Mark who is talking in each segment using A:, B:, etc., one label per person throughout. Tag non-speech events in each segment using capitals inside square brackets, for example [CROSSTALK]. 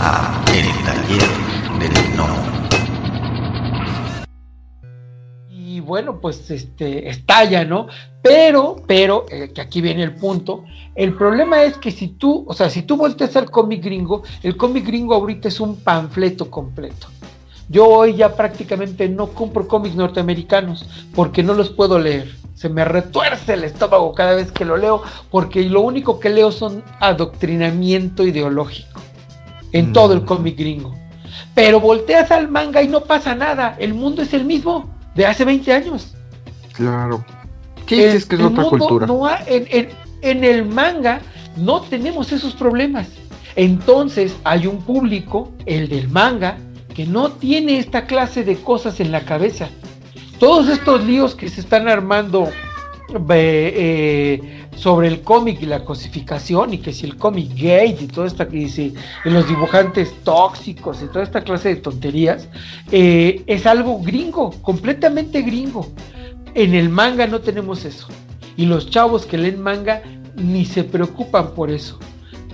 A: a El Taller del.
B: Y bueno, pues este estalla, ¿no? Pero, pero, eh, que aquí viene el punto, el problema es que si tú, o sea, si tú volteas al cómic gringo, el cómic gringo ahorita es un panfleto completo. Yo hoy ya prácticamente no compro cómics norteamericanos porque no los puedo leer. Se me retuerce el estómago cada vez que lo leo porque lo único que leo son adoctrinamiento ideológico en todo el cómic gringo. Pero volteas al manga y no pasa nada. El mundo es el mismo de hace 20 años.
C: Claro. ¿Qué dices que es otra cultura?
B: en el manga no tenemos esos problemas. Entonces hay un público, el del manga, que no tiene esta clase de cosas en la cabeza. Todos estos líos que se están armando eh, sobre el cómic y la cosificación y que si el cómic gay y toda esta y, si, los dibujantes tóxicos y toda esta clase de tonterías eh, es algo gringo, completamente gringo. En el manga no tenemos eso y los chavos que leen manga ni se preocupan por eso.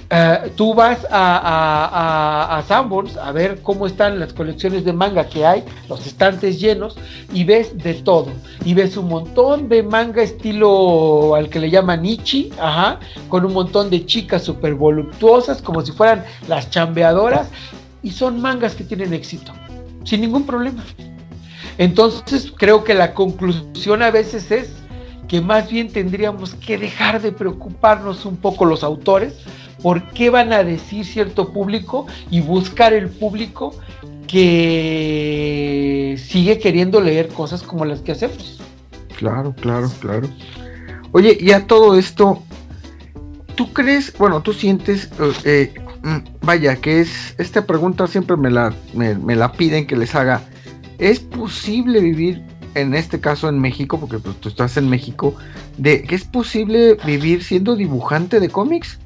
B: Eh, tú vas a, a, a, Sanborns a ver cómo están las colecciones de manga que hay, los estantes llenos, y ves de todo. Y ves un montón de manga estilo al que le llaman Ichi, ajá, con un montón de chicas súper voluptuosas, como si fueran las chambeadoras, y son mangas que tienen éxito, sin ningún problema. Entonces creo que la conclusión a veces es que más bien tendríamos que dejar de preocuparnos un poco los autores por qué van a decir cierto público y buscar el público que sigue queriendo leer cosas como las que hacemos.
C: Claro, claro, claro. Oye, y a todo esto, ¿tú crees, bueno, tú sientes, eh, mm, vaya, que es, esta pregunta siempre me la, me, la piden que les haga, ¿es posible vivir en este caso en México, porque pues, tú estás en México, de que es posible vivir siendo dibujante de cómics?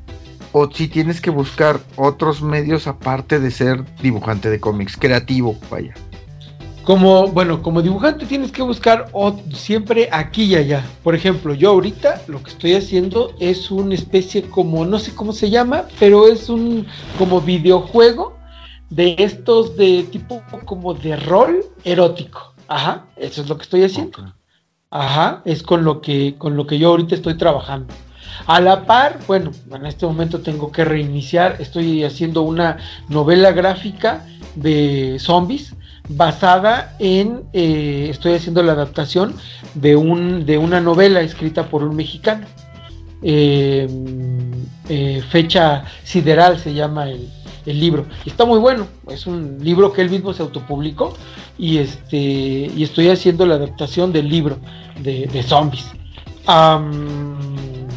C: O si tienes que buscar otros medios aparte de ser dibujante de cómics, creativo, vaya.
B: Como, bueno, como dibujante tienes que buscar siempre aquí y allá. Por ejemplo, yo ahorita lo que estoy haciendo es una especie como, no sé cómo se llama, pero es un como videojuego de estos de tipo como de rol erótico. Ajá, eso es lo que estoy haciendo. Ajá, es con lo que con lo que yo ahorita estoy trabajando. A la par, bueno, en este momento tengo que reiniciar, estoy haciendo una novela gráfica de zombies basada en, eh, estoy haciendo la adaptación de, un, de una novela escrita por un mexicano. Em, eh, fecha sideral se llama el, libro. está muy bueno, es un libro que él mismo se autopublicó y, este, y estoy haciendo la adaptación del libro de, zombies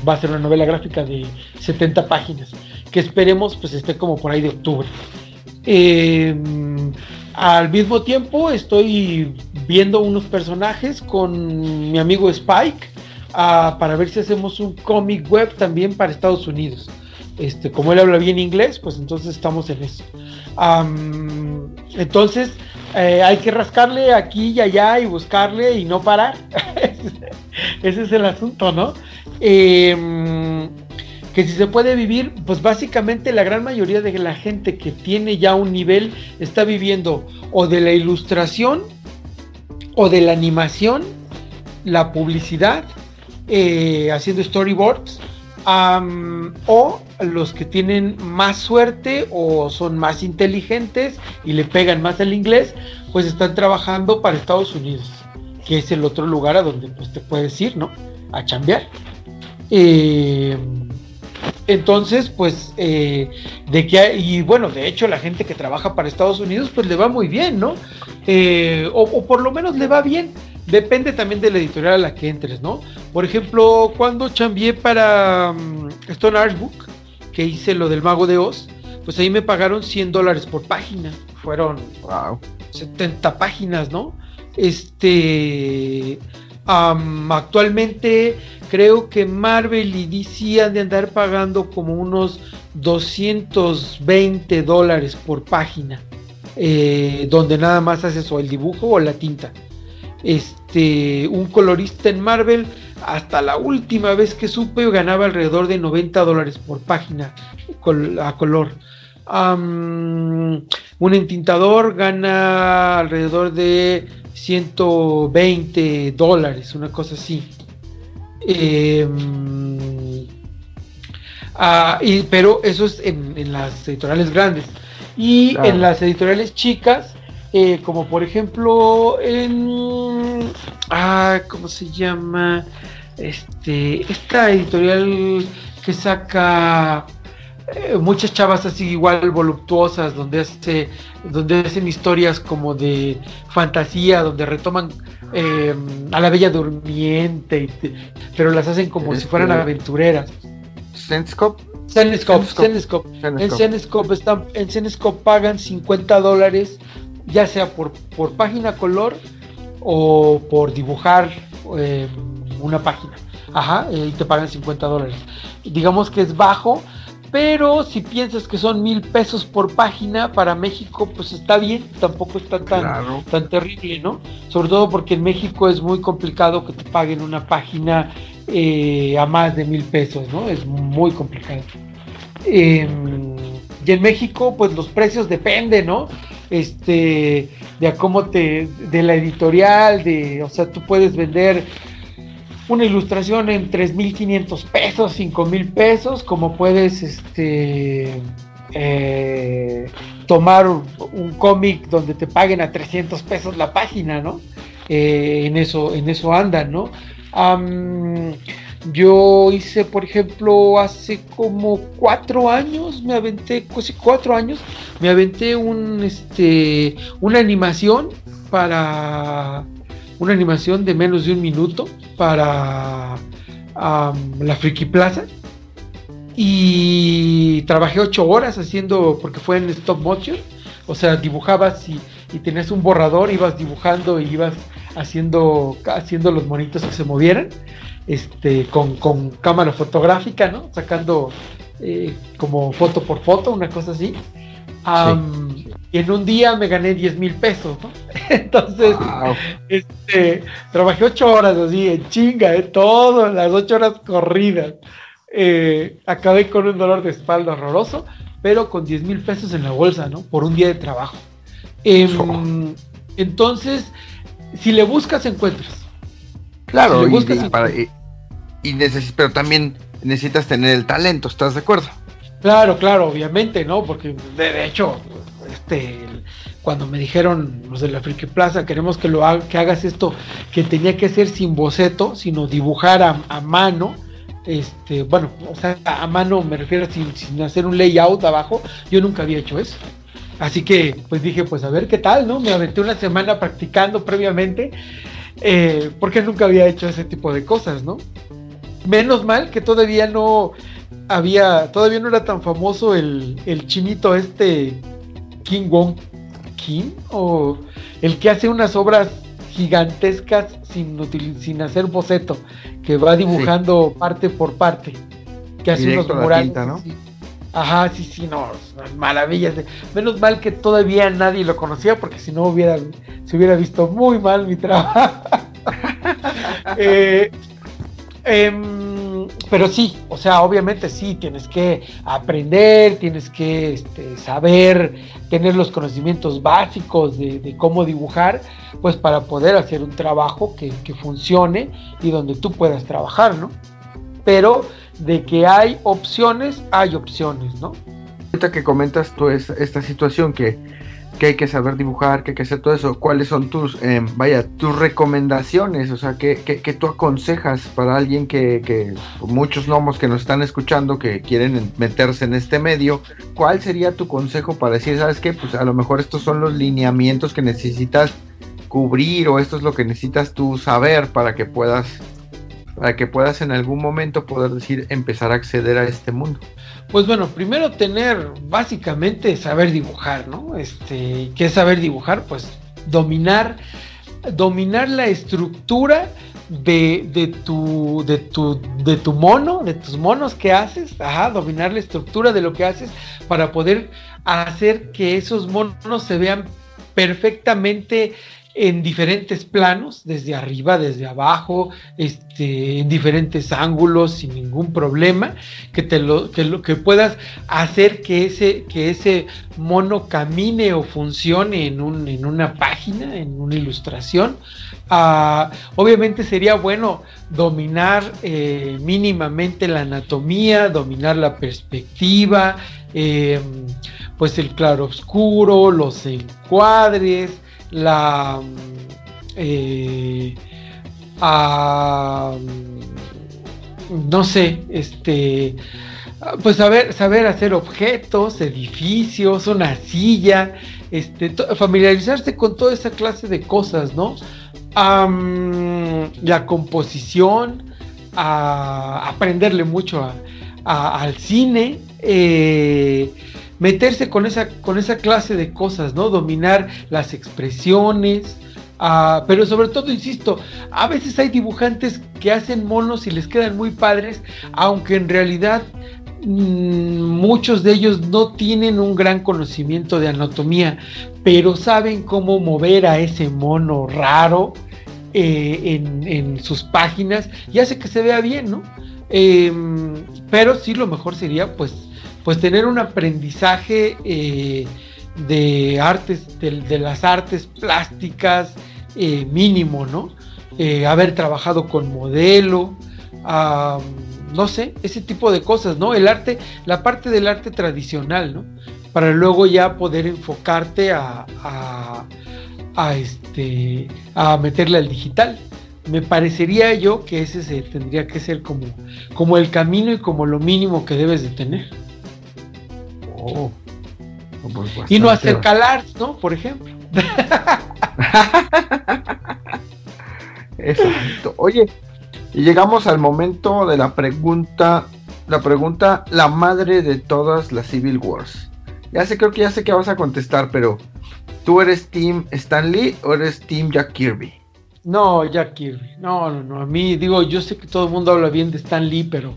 B: va a ser una novela gráfica de 70 páginas, que esperemos pues esté como por ahí de octubre. Em, al mismo tiempo estoy viendo unos personajes con mi amigo Spike ah, para ver si hacemos un cómic web también para Estados Unidos. Este, como él habla bien inglés, pues entonces estamos en eso. entonces eh, hay que rascarle aquí y allá y buscarle y no parar. [LAUGHS] Ese es el asunto, ¿no? Em, que si se puede vivir, pues básicamente la gran mayoría de la gente que tiene ya un nivel está viviendo o de la ilustración o de la animación, la publicidad, eh, haciendo storyboards, o los que tienen más suerte o son más inteligentes y le pegan más al inglés, pues están trabajando para Estados Unidos, que es el otro lugar a donde pues, te puedes ir, ¿no? A chambear. Eh, entonces, pues, eh, de que, y bueno, de hecho, la gente que trabaja para Estados Unidos, pues le va muy bien, ¿no? Eh, o, por lo menos le va bien. Depende también de la editorial a la que entres, ¿no? Por ejemplo, cuando chambié para um, Stone Art Book, que hice lo del Mago de Oz, pues ahí me pagaron 100 dólares por página. Fueron wow. 70 páginas, ¿no? Este. Actualmente creo que Marvel y DC han de andar pagando como unos 220 dólares por página, eh, donde nada más haces o el dibujo o la tinta. Este, un colorista en Marvel, hasta la última vez que supe, ganaba alrededor de 90 dólares por página a color. un entintador gana alrededor de 120 dólares, una cosa así. Em, ah, pero eso es en, las editoriales grandes. Y en las editoriales chicas, eh, como por ejemplo en... Ah, ¿Cómo se llama? Este, esta editorial que saca eh, muchas chavas así igual voluptuosas, donde, hace, donde hacen historias como de fantasía, donde retoman eh, a la bella durmiente, pero las hacen como si fueran este, aventureras.
C: Zenescope,
B: En Zenescope, están, en Zenescope pagan 50 dólares, ya sea por, por página color o por dibujar eh, una página. Ajá, y te pagan 50 dólares. Digamos que es bajo, pero si piensas que son mil pesos por página para México, pues está bien, tampoco está tan, tan terrible, ¿no? Sobre todo porque en México es muy complicado que te paguen una página eh, a más de mil pesos, ¿no? Es muy complicado. Em, y en México, pues los precios dependen, ¿no? Este, de a cómo te, de la editorial, de, o sea, tú puedes vender una ilustración en 3.500 pesos, 5.000 pesos, como puedes este, eh, tomar un, cómic donde te paguen a 300 pesos la página, ¿no? Eh, en, eso, en eso andan, ¿no? yo hice, por ejemplo, hace como cuatro años, me aventé, casi cuatro años, me aventé un, este, una animación para una animación de menos de un minuto para la Friki Plaza. Y trabajé ocho horas haciendo, porque fue en stop motion, o sea, dibujabas y, tenías un borrador, ibas dibujando y ibas haciendo, haciendo los monitos que se movieran, este, con, cámara fotográfica, ¿no? Sacando eh, como foto por foto, una cosa así. Y en un día me gané 10 mil pesos, ¿no? [LAUGHS] Entonces, este, trabajé ocho horas así, en chinga, de todo, las ocho horas corridas. Eh, acabé con un dolor de espalda horroroso, pero con 10 mil pesos en la bolsa, ¿no? Por un día de trabajo. Em, entonces, si le buscas, encuentras.
C: Claro, y, pero también necesitas tener el talento, ¿estás de acuerdo?
B: Claro, claro, obviamente, ¿no? Porque de hecho, este, cuando me dijeron los de la Friki Plaza, queremos que lo que hagas esto, que tenía que ser sin boceto, sino dibujar a, mano, este, bueno, o sea, a mano me refiero sin, sin, hacer un layout abajo, yo nunca había hecho eso. Así que, pues dije, pues a ver qué tal, ¿no? Me aventé una semana practicando previamente, eh, porque nunca había hecho ese tipo de cosas, ¿no? Menos mal que todavía no había, todavía no era tan famoso el, el chinito este King Wong Kim o el que hace unas obras gigantescas sin, sin hacer boceto, que va dibujando parte por parte, que hace unos murales. Ajá, sí, sí, no, maravillas. Menos mal que todavía nadie lo conocía, porque si no hubiera, se hubiera visto muy mal mi trabajo. [LAUGHS] eh, em, pero sí, o sea, obviamente sí, tienes que aprender, tienes que este, saber, tener los conocimientos básicos de, cómo dibujar, pues para poder hacer un trabajo que, funcione y donde tú puedas trabajar, ¿no? Pero de que hay opciones, hay opciones, ¿no?
C: Ahorita que comentas tú esta situación que que hay que saber dibujar, que hay que hacer todo eso. ¿Cuáles son tus, eh, vaya, tus recomendaciones? O sea, ¿qué, tú aconsejas para alguien que, que, muchos gnomos que nos están escuchando, que quieren meterse en este medio? ¿Cuál sería tu consejo para decir, sabes qué? Pues a lo mejor estos son los lineamientos que necesitas cubrir o esto es lo que necesitas tú saber para que puedas para que puedas en algún momento poder decir empezar a acceder a este mundo.
B: Pues bueno, primero tener básicamente saber dibujar, ¿no? Este, ¿qué es saber dibujar? Pues dominar, dominar la estructura de, de, tu, de, tu, de tu mono, de tus monos que haces, ajá, dominar la estructura de lo que haces para poder hacer que esos monos se vean perfectamente en diferentes planos, desde arriba, desde abajo, este, en diferentes ángulos, sin ningún problema, que te lo, que lo que puedas hacer que ese, que ese mono camine o funcione en, un, en una página, en una ilustración. Ah, obviamente sería bueno dominar eh, mínimamente la anatomía, dominar la perspectiva, eh, pues el claro oscuro, los encuadres, la eh, no sé, este pues saber, saber hacer objetos, edificios, una silla, este, familiarizarse con toda esa clase de cosas, ¿no? la composición, a aprenderle mucho al cine, eh, meterse con esa, con esa clase de cosas, ¿no? Dominar las expresiones, ah, pero sobre todo, insisto, a veces hay dibujantes que hacen monos y les quedan muy padres, aunque en realidad mm, muchos de ellos no tienen un gran conocimiento de anatomía, pero saben cómo mover a ese mono raro eh, en, sus páginas y hace que se vea bien, ¿no? Em, pero sí lo mejor sería pues pues tener un aprendizaje eh, de artes, de, las artes plásticas eh, mínimo, ¿no? Eh, haber trabajado con modelo, no sé, ese tipo de cosas, ¿no? El arte, la parte del arte tradicional, ¿no? Para luego ya poder enfocarte a, a, este, a meterle al digital. Me parecería yo que ese se, tendría que ser como, como el camino y como lo mínimo que debes de tener. Oh, y no hacer calar, ¿no? Por ejemplo. [LAUGHS]
C: Exacto. Oye, y llegamos al momento de la pregunta, la pregunta, la madre de todas las Civil Wars. Ya sé, creo que ya sé que vas a contestar, pero ¿tú eres Team Stanley o eres Team Jack Kirby?
B: No, Jack Kirby. No, no, no. A mí, digo, yo sé que todo el mundo habla bien de Stan Lee, pero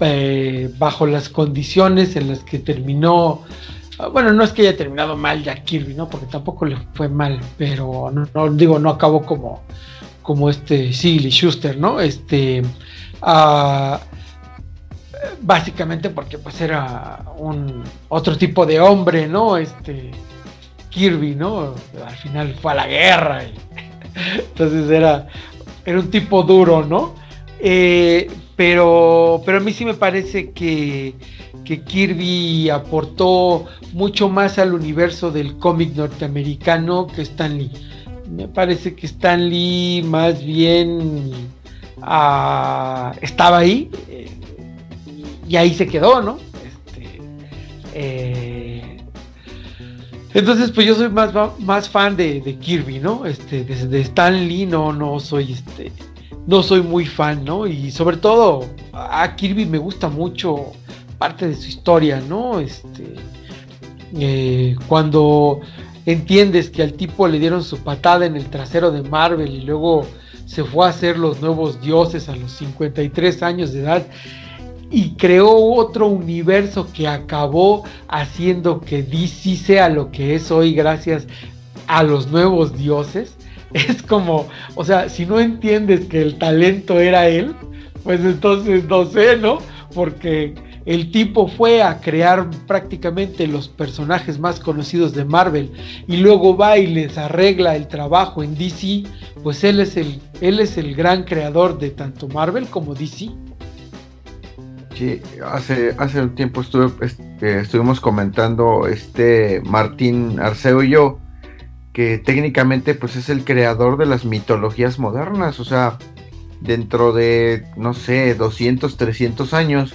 B: eh, bajo las condiciones en las que terminó. Ah, bueno, no es que haya terminado mal Jack Kirby, ¿no? Porque tampoco le fue mal, pero no, digo, no acabó como, como este Sigly Schuster, ¿no? Este. Ah, básicamente porque pues era un otro tipo de hombre, ¿no? Este Kirby, ¿no? Al final fue a la guerra y [LAUGHS] entonces era era un tipo duro, ¿no? Eh, pero, pero a mí sí me parece que, Kirby aportó mucho más al universo del cómic norteamericano que Stan Lee. Me parece que Stan Lee más bien ah, estaba ahí eh, y ahí se quedó, ¿no? Este, eh, entonces, pues yo soy más, más fan de, Kirby, ¿no? Este, de, Stan Lee no, no soy este no soy muy fan, ¿no? Y sobre todo a Kirby me gusta mucho parte de su historia, ¿no? Este, eh, cuando entiendes que al tipo le dieron su patada en el trasero de Marvel y luego se fue a hacer los nuevos dioses a los 53 años de edad y creó otro universo que acabó haciendo que DC sea lo que es hoy gracias a los nuevos dioses [LAUGHS] es como, o sea, si no entiendes que el talento era él, pues entonces no sé, ¿no? Porque el tipo fue a crear prácticamente los personajes más conocidos de Marvel y luego va y les arregla el trabajo en DC, pues él es el, él es el gran creador de tanto Marvel como DC.
C: Sí, hace, hace un tiempo este, estuvimos comentando este Martín Arceo y yo que técnicamente pues es el creador de las mitologías modernas, o sea, dentro de, no sé, 200, 300 años,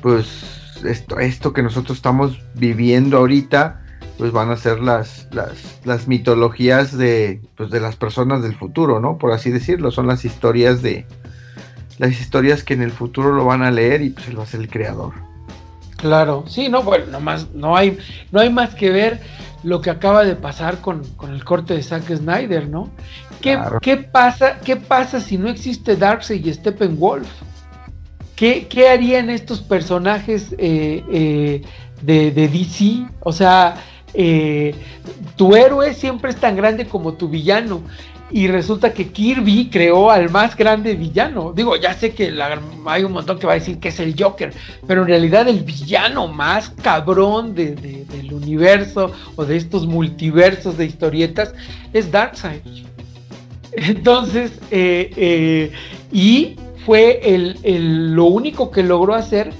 C: pues esto, esto que nosotros estamos viviendo ahorita, pues van a ser las, las, las mitologías de, pues de las personas del futuro, ¿no? Por así decirlo, son las historias de, las historias que en el futuro lo van a leer y pues él va a ser el creador.
B: Claro, sí, no, bueno, no, más, no, hay, no hay más que ver lo que acaba de pasar con, el corte de Zack Snyder, ¿no? ¿Qué, ¿qué, pasa, ¿Qué pasa si no existe Darkseid y Steppenwolf? ¿Qué, ¿Qué harían estos personajes eh, eh, de, de, DC? O sea, eh, tu héroe siempre es tan grande como tu villano. Y resulta que Kirby creó al más grande villano. Digo, ya sé que hay un montón que va a decir que es el Joker, pero en realidad el villano más cabrón del universo o de estos multiversos de historietas es Darkseid. Entonces, eh, eh, y fue el, lo único que logró hacer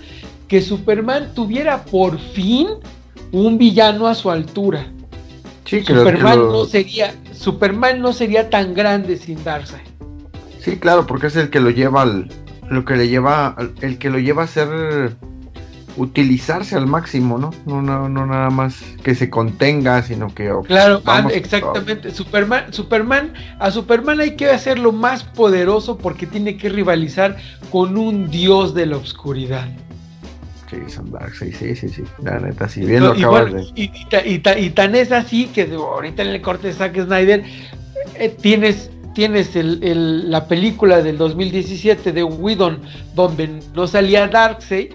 B: que Superman tuviera por fin un villano a su altura. Sí, Superman no sería Superman no sería tan grande sin Darkseid.
C: Sí, claro, porque es el que lo lleva al, lo que le lleva el que lo lleva a ser utilizarse al máximo, ¿no? No, no, no nada más que se contenga, sino que
B: claro, ah, exactamente. Superman, Superman, a Superman hay que hacerlo más poderoso porque tiene que rivalizar con un dios de la oscuridad.
C: Sí, son sí, sí, sí, sí. La neta, si bien lo acabas de.
B: Y, y, tan es así que ahorita en el corte de Zack Snyder eh, tienes tienes el, la película del 2017 de Whedon donde no salía Darkseid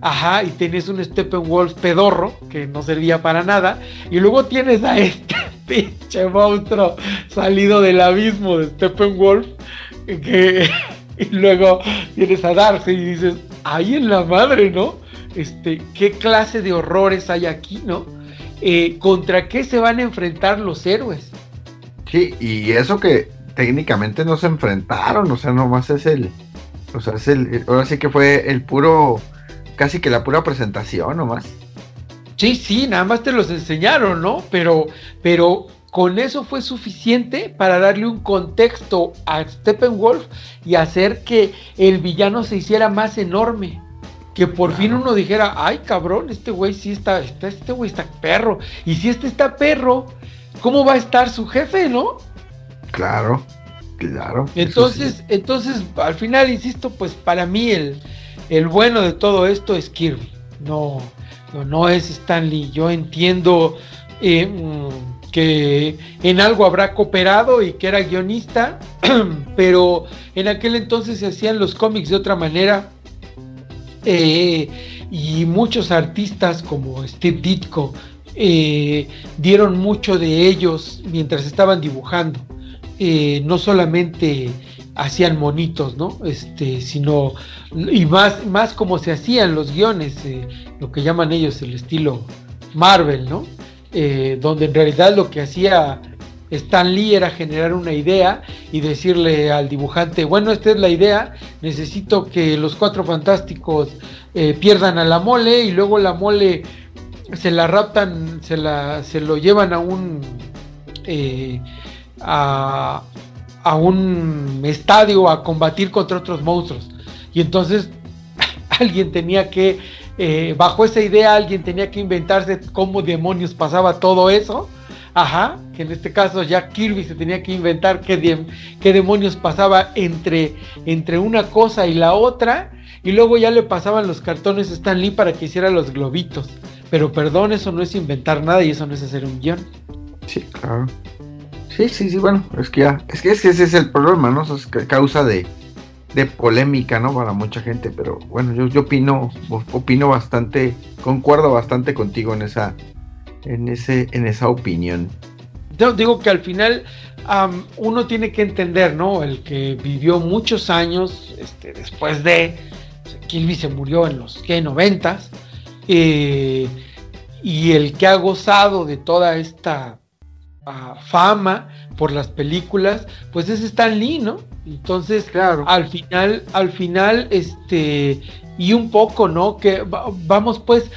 B: Ajá, y tienes un Steppenwolf pedorro que no servía para nada. Y luego tienes a este [LAUGHS] pinche monstruo salido del abismo de Steppenwolf. Que, [LAUGHS] y luego tienes a Darcy y dices, ahí en la madre, ¿no? Este, ¿qué clase de horrores hay aquí, no? Eh, ¿Contra qué se van a enfrentar los héroes?
C: Sí, y eso que técnicamente no se enfrentaron, o sea, nomás es el. O sea, es el. Ahora sí que fue el puro casi que la pura presentación nomás.
B: Sí, sí, nada más te los enseñaron, ¿no? Pero, pero con eso fue suficiente para darle un contexto a Steppenwolf y hacer que el villano se hiciera más enorme. Que por fin uno dijera, ay cabrón, este güey sí está, está este güey está perro. Y si este está perro, ¿cómo va a estar su jefe, no?
C: Claro, claro.
B: Entonces, entonces, al final, insisto, pues para mí el, el bueno de todo esto es Kirby, no, no, es Stanley. Yo entiendo eh, mm, que en algo habrá cooperado y que era guionista, [CLEARS THROAT] pero en aquel entonces se hacían los cómics de otra manera. Eh, y muchos artistas como Steve Ditko eh, dieron mucho de ellos mientras estaban dibujando. no solamente hacían monitos, ¿no? Este, sino, y más, más como se hacían los guiones, eh, lo que llaman ellos el estilo Marvel, ¿no? Eh, donde en realidad lo que hacía Stan Lee era generar una idea y decirle al dibujante, bueno, esta es la idea, necesito que los cuatro fantásticos eh, pierdan a la mole y luego la mole se la raptan, se, la, se lo llevan a un... a, a un estadio a combatir contra otros monstruos. Y entonces [LAUGHS] alguien tenía que, eh, bajo esa idea, alguien tenía que inventarse cómo demonios pasaba todo eso. Ajá, que en este caso ya Kirby se tenía que inventar qué, demonios pasaba entre, entre una cosa y la otra. Y luego ya le pasaban los cartones a Stan Lee para que hiciera los globitos. Pero perdón, eso no es inventar nada y eso no es hacer un guion.
C: Sí, claro. Sí, sí, sí, bueno, es que ya, es que, ese es el problema, ¿no? Eso es causa de, polémica, ¿no? Para mucha gente, pero bueno, yo, yo opino, opino bastante, concuerdo bastante contigo en esa, en ese, en esa opinión.
B: Yo digo que al final uno tiene que entender, ¿no? El que vivió muchos años, este, después de, Kilby se murió en los que noventas, eh, y el que ha gozado de toda esta fama por las películas, pues es Stan Lee, ¿no? Entonces, claro. al final, al final, este, y un poco, ¿no? Que vamos pues,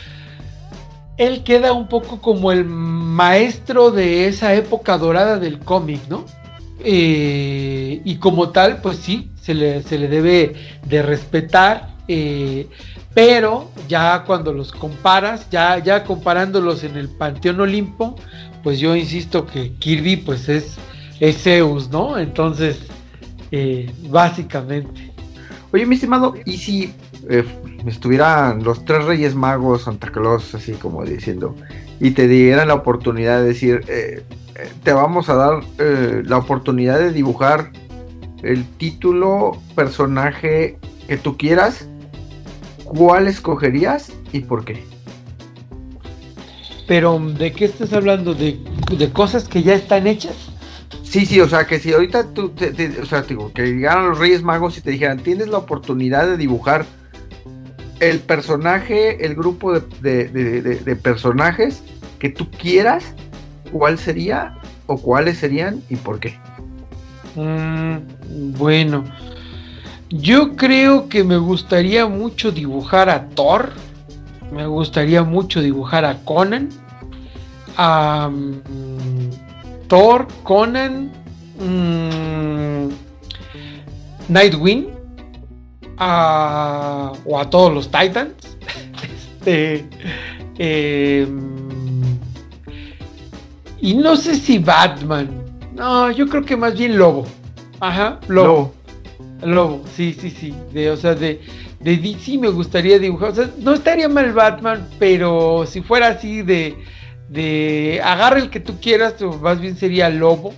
B: él queda un poco como el maestro de esa época dorada del cómic, ¿no? Eh, y como tal, pues sí, se le, se le debe de respetar, eh, pero ya cuando los comparas, ya, ya comparándolos en el Panteón Olimpo, pues yo insisto que Kirby pues es, Zeus, ¿no? Entonces, eh, básicamente.
C: Oye, mi estimado, ¿y si eh, estuvieran los tres reyes magos, Santa Claus, así como diciendo, y te dieran la oportunidad de decir, eh, te vamos a dar la oportunidad de dibujar el título, personaje que tú quieras, ¿cuál escogerías y por qué?
B: pero ¿de qué estás hablando? ¿De, de cosas que ya están hechas?
C: Sí, sí, o sea, que si ahorita tú, o sea, digo, que llegaran los Reyes Magos y te dijeran, tienes la oportunidad de dibujar el personaje, el grupo de, personajes que tú quieras, ¿cuál sería o cuáles serían y por qué?
B: Mm, bueno, yo creo que me gustaría mucho dibujar a Thor, me gustaría mucho dibujar a Conan, a mm, Thor, Conan, mm, Nightwing a, o a todos los Titans. [LAUGHS] este, em, y no sé si Batman. No, yo creo que más bien Lobo. Ajá, Lobo. Lobo, sí, sí, sí. De, o sea, de, de DC me gustaría dibujar. O sea, no estaría mal Batman, pero si fuera así de, de agarra el que tú quieras, más bien sería Lobo.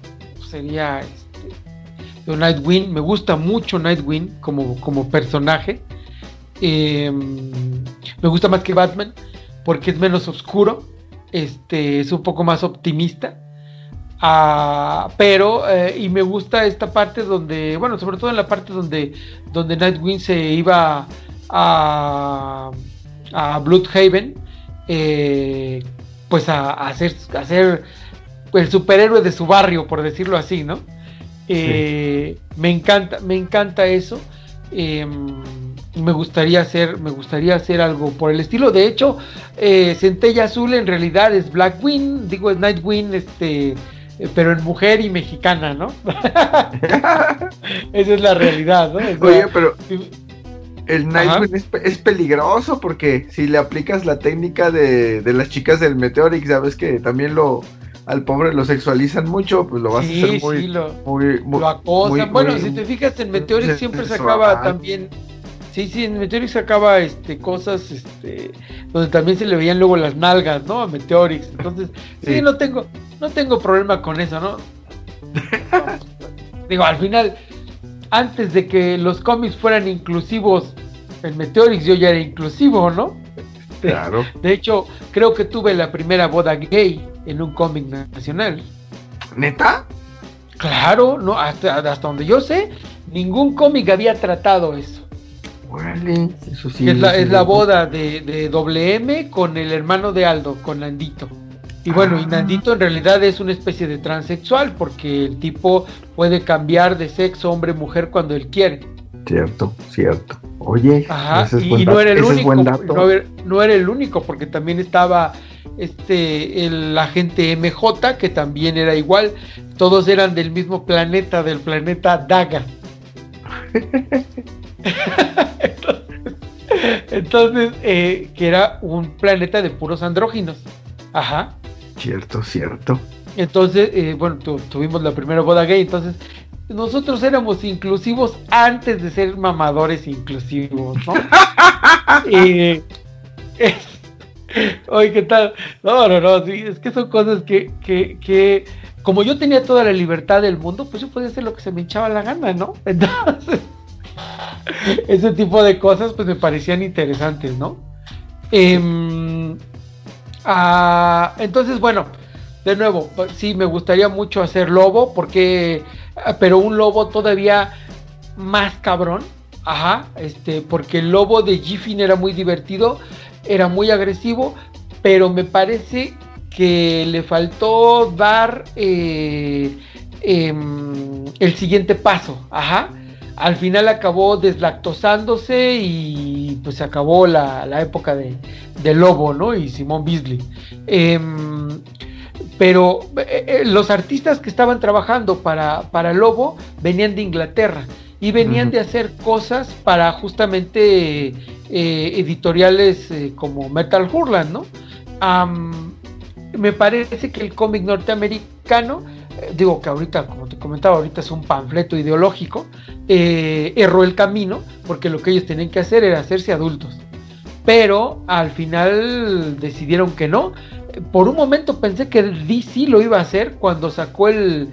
B: Sería Nightwing. Me gusta mucho Nightwing como, como personaje. Em, me gusta más que Batman porque es menos oscuro. Este, es un poco más optimista. Ah, pero, eh, y me gusta esta parte donde, bueno, sobre todo en la parte donde, donde Nightwing se iba a, a Bloodhaven, eh, pues a, a hacer el superhéroe de su barrio, por decirlo así, ¿no? Eh, me encanta, me encanta eso. Em, me gustaría hacer, me gustaría hacer algo por el estilo. De hecho, eh, Centella Azul en realidad es Blackwing, digo es Nightwing, este, eh, pero en mujer y mexicana, ¿no? [LAUGHS] Esa es la realidad, ¿no?
C: Oye, pero el Nightwing es, peligroso porque si le aplicas la técnica de, de las chicas del Meteorix, sabes que también lo al pobre lo sexualizan mucho, pues lo vas a hacer muy,
B: sí, lo, acosan. bueno, si te fijas en Meteorix siempre sacaba también Sí, sí, en Meteorix sacaba este, cosas este, donde también se le veían luego las nalgas, ¿no? A Meteorix. Entonces, sí, no tengo no tengo problema con eso, ¿no? [LAUGHS] Digo, al final, antes de que los cómics fueran inclusivos, en Meteorix yo ya era inclusivo, ¿no?
C: Claro.
B: De hecho, creo que tuve la primera boda gay en un cómic nacional.
C: ¿Neta?
B: Claro, no, hasta, hasta donde yo sé, ningún cómic había tratado eso.
C: Vale, eso sí.
B: Es la, es la boda de, de WM con el hermano de Aldo, con Nandito. Y bueno, y ah. Nandito en realidad es una especie de transexual porque el tipo puede cambiar de sexo hombre-mujer cuando él quiere.
C: Cierto, cierto. Oye,
B: y, no era el único, no, era el único porque también estaba este el agente MJ que también era igual, todos eran del mismo planeta, del planeta Daga. [LAUGHS] entonces, eh, que era un planeta de puros andróginos. Ajá.
C: Cierto, cierto.
B: Entonces, eh, bueno, tuvimos la primera boda gay, entonces nosotros éramos inclusivos antes de ser mamadores inclusivos, ¿no? [LAUGHS] y, Oye, ¿qué tal? No, no, no, sí, es que son cosas que, que, que, como yo tenía toda la libertad del mundo, pues yo podía hacer lo que se me hinchaba la gana, ¿no? [LAUGHS] Entonces, ese tipo de cosas, pues me parecían interesantes, ¿no? Em, ah, entonces, bueno, de nuevo, pues, sí, me gustaría mucho hacer lobo, porque, ah, pero un lobo todavía más cabrón, ajá, este, porque el lobo de Giffin era muy divertido, era muy agresivo, pero me parece que le faltó dar eh, em, el siguiente paso. Ajá. Al final acabó deslactosándose y pues acabó la, época de, Lobo, ¿no? Y Simón Beasley. Em, pero eh, eh, los artistas que estaban trabajando para, para Lobo venían de Inglaterra y venían de hacer cosas para justamente eh, editoriales eh, como Metal Hurland, ¿no? me parece que el cómic norteamericano, eh, digo que ahorita, como te comentaba, ahorita es un panfleto ideológico, erró el camino porque lo que ellos tenían que hacer era hacerse adultos. Pero al final decidieron que no. Por un momento pensé que DC lo iba a hacer cuando sacó el,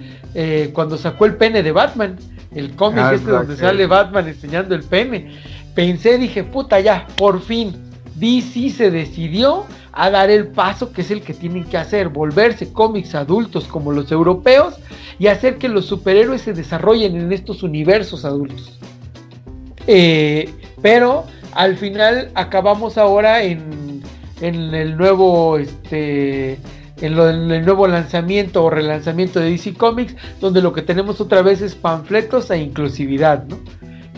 B: cuando sacó el pene de Batman el cómic ah, este donde sale Batman enseñando el pene. Pensé, dije, puta ya, por fin, DC se decidió a dar el paso que es el que tienen que hacer, volverse cómics adultos como los europeos y hacer que los superhéroes se desarrollen en estos universos adultos. Eh, pero al final acabamos ahora en, en el nuevo este en, el nuevo lanzamiento o relanzamiento de DC Comics, donde lo que tenemos otra vez es panfletos e inclusividad, ¿no?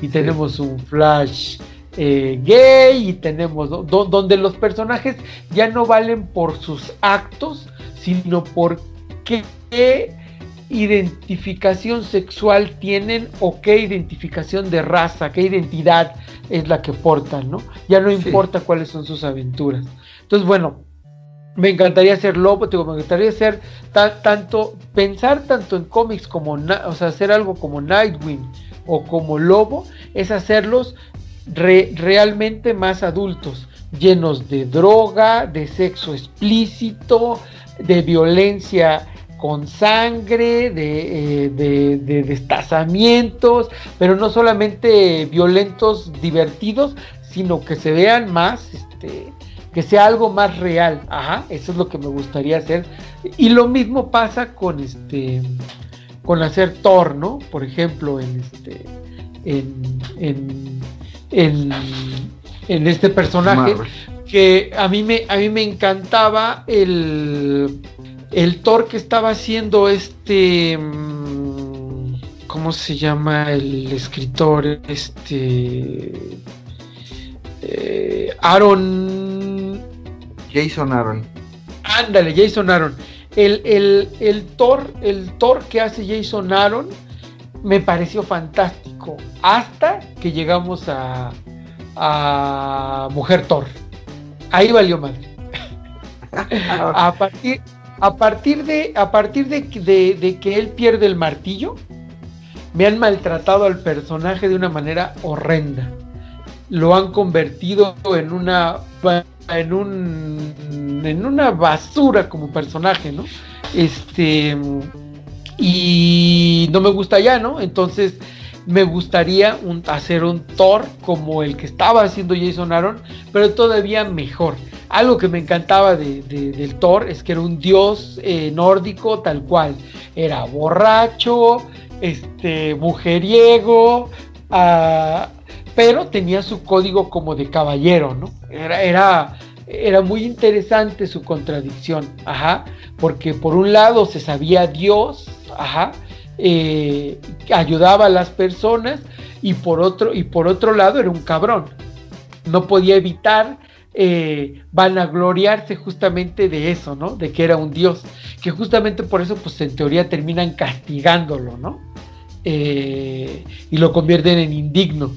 B: Y tenemos un Flash eh, gay y tenemos donde los personajes ya no valen por sus actos, sino por qué identificación sexual tienen o qué identificación de raza, qué identidad es la que portan, ¿no? Ya no importa cuáles son sus aventuras. Entonces, bueno, me encantaría ser lobo, digo, me encantaría ser tanto, pensar tanto en cómics como, o sea, hacer algo como Nightwing o como lobo, es hacerlos realmente más adultos, llenos de droga, de sexo explícito, de violencia con sangre, de, eh, de, destazamientos, pero no solamente violentos, divertidos, sino que se vean más, este, que sea algo más real. Ajá, eso es lo que me gustaría hacer. Y lo mismo pasa con este, con hacer Thor, ¿no? Por ejemplo, en este, en, en, en, este personaje que a mí me, a mí me encantaba el el Thor que estaba haciendo este mm, ¿cómo se llama el escritor? Este eh, Aaron
C: Jason Aaron.
B: Ándale, Jason Aaron. El, el, Thor, el Thor que hace Jason Aaron me pareció fantástico. Hasta que llegamos a, a Mujer Thor. Ahí valió madre. [LAUGHS] a partir, a partir de, a partir de, de, que él pierde el martillo, me han maltratado al personaje de una manera horrenda. Lo han convertido en una en un en una basura como personaje, ¿no? Este y no me gusta ya, ¿no? Entonces me gustaría hacer un Thor como el que estaba haciendo Jason Aaron, pero todavía mejor. Algo que me encantaba de, del Thor es que era un dios eh, nórdico tal cual. Era borracho, este, mujeriego, ah, pero tenía su código como de caballero, ¿no? Era, era, era muy interesante su contradicción, ajá, porque por un lado se sabía Dios, ajá, eh, ayudaba a las personas y por otro y por otro lado era un cabrón. No podía evitar eh, vanagloriarse justamente de eso no de que era un dios que justamente por eso pues en teoría terminan castigándolo no eh, y lo convierten en indigno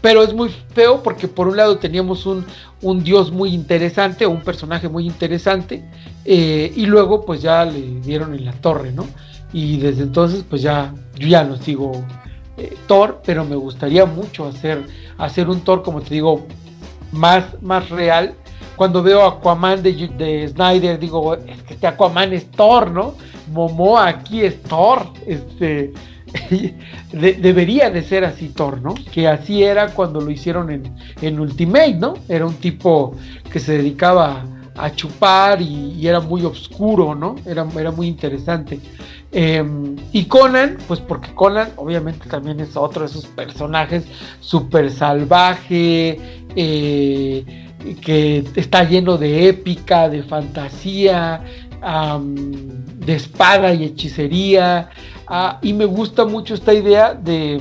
B: pero es muy feo porque por un lado teníamos un, un dios muy interesante un personaje muy interesante eh, y luego pues ya le dieron en la torre, ¿no? Y desde entonces pues ya yo ya no sigo eh, Thor, pero me gustaría mucho hacer, hacer un Thor, como te digo, más, más real. Cuando veo Aquaman de, de Snyder, digo, es que este Aquaman es Thor, ¿no? Momoa aquí es Thor. Este, [LAUGHS] debería de ser así Thor, ¿no? Que así era cuando lo hicieron en, en Ultimate, ¿no? Era un tipo que se dedicaba a chupar y, era muy oscuro, ¿no? Era, era muy interesante. Em, y Conan, pues porque Conan obviamente también es otro de esos personajes súper salvaje, eh, que está lleno de épica, de fantasía, de espada y hechicería. Ah, y me gusta mucho esta idea de,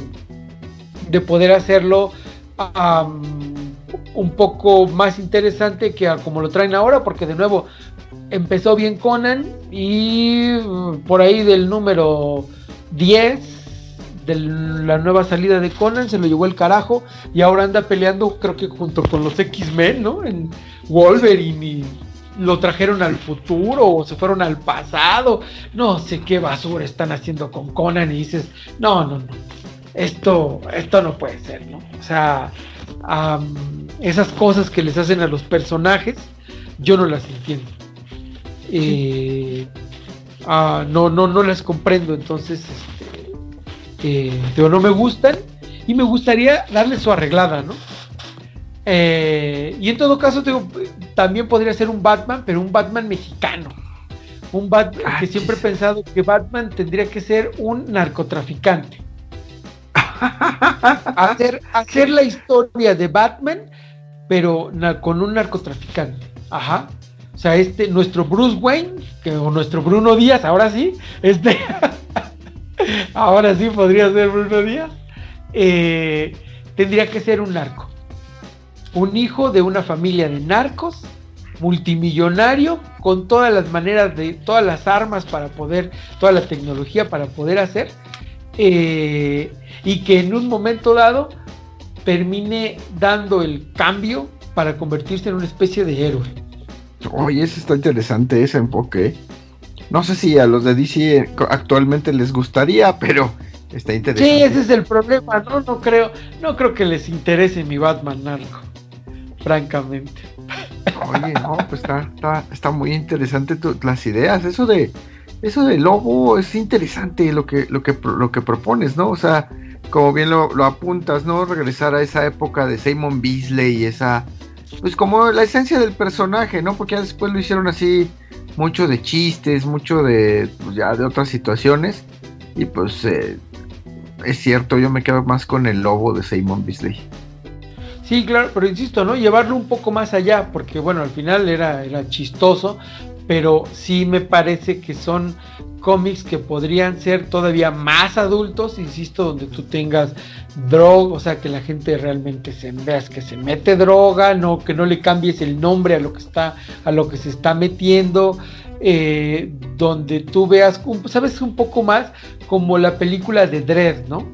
B: de poder hacerlo un poco más interesante que como lo traen ahora, porque de nuevo empezó bien Conan y uh, por ahí del número 10 de la nueva salida de Conan se lo llevó el carajo y ahora anda peleando creo que junto con los X-Men, ¿no? En Wolverine y lo trajeron al futuro o se fueron al pasado. No sé qué basura están haciendo con Conan y dices, no, no, no. Esto, esto no puede ser, ¿no? O sea, esas cosas que les hacen a los personajes, yo no las entiendo. Eh, ah, no, no, no las comprendo, entonces, este, eh, no me gustan y me gustaría darle su arreglada, ¿no? Eh, y en todo caso, también podría ser un Batman, pero un Batman mexicano. Un Batman ah, que siempre he pensado que Batman tendría que ser un narcotraficante. hacer, hacer la historia de Batman, pero con un narcotraficante. Ajá. O sea, este, nuestro Bruce Wayne, que, o nuestro Bruno Díaz, ahora sí, este, [LAUGHS] ahora sí podría ser Bruno Díaz, eh, tendría que ser un narco. Un hijo de una familia de narcos, multimillonario, con todas las maneras de, todas las armas para poder, toda la tecnología para poder hacer, eh, y que en un momento dado termine dando el cambio para convertirse en una especie de héroe.
C: Oye, eso está interesante ese enfoque. No sé si a los de DC actualmente les gustaría, pero está interesante.
B: Sí, ese es el problema, ¿no? No creo, no creo que les interese mi Batman narco, francamente.
C: Oye, no, pues está, está, muy interesante las ideas. Eso de, eso de Lobo es interesante lo que, lo que, lo que propones, ¿no? O sea, como bien lo, lo apuntas, ¿no? Regresar a esa época de Simon Beasley y esa pues como la esencia del personaje, ¿no? Porque ya después lo hicieron así mucho de chistes, mucho de pues ya de otras situaciones y pues eh, es cierto, yo me quedo más con el lobo de Simon Beasley.
B: Sí, claro, pero insisto, ¿no? Llevarlo un poco más allá, porque bueno, al final era, era chistoso, pero sí me parece que son cómics que podrían ser todavía más adultos, insisto, donde tú tengas droga, o sea, que la gente realmente se veas que se mete droga, no que no le cambies el nombre a lo que está a lo que se está metiendo, eh, donde tú veas, sabes un poco más como la película de Dredd, ¿no?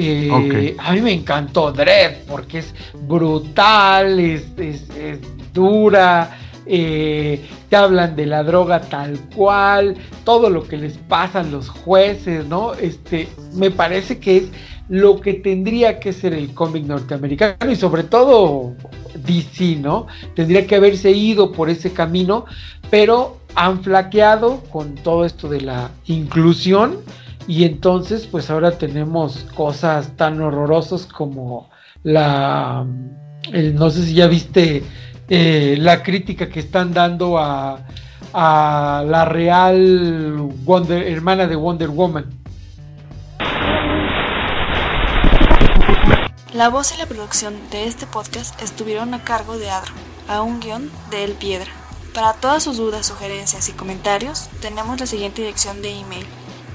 B: Eh, a mí me encantó Dredd porque es brutal, es, es, es dura, eh, te hablan de la droga tal cual, todo lo que les pasa a los jueces, ¿no? Este, me parece que es lo que tendría que ser el cómic norteamericano y sobre todo DC, ¿no? Tendría que haberse ido por ese camino, pero han flaqueado con todo esto de la inclusión y entonces pues ahora tenemos cosas tan horrorosas como la, no sé si ya viste eh, la crítica que están dando a, a la real hermana de Wonder Woman.
D: La voz y la producción de este podcast estuvieron a cargo de Adro, a un guion de El Piedra. Para todas sus dudas, sugerencias y comentarios, tenemos la siguiente dirección de email: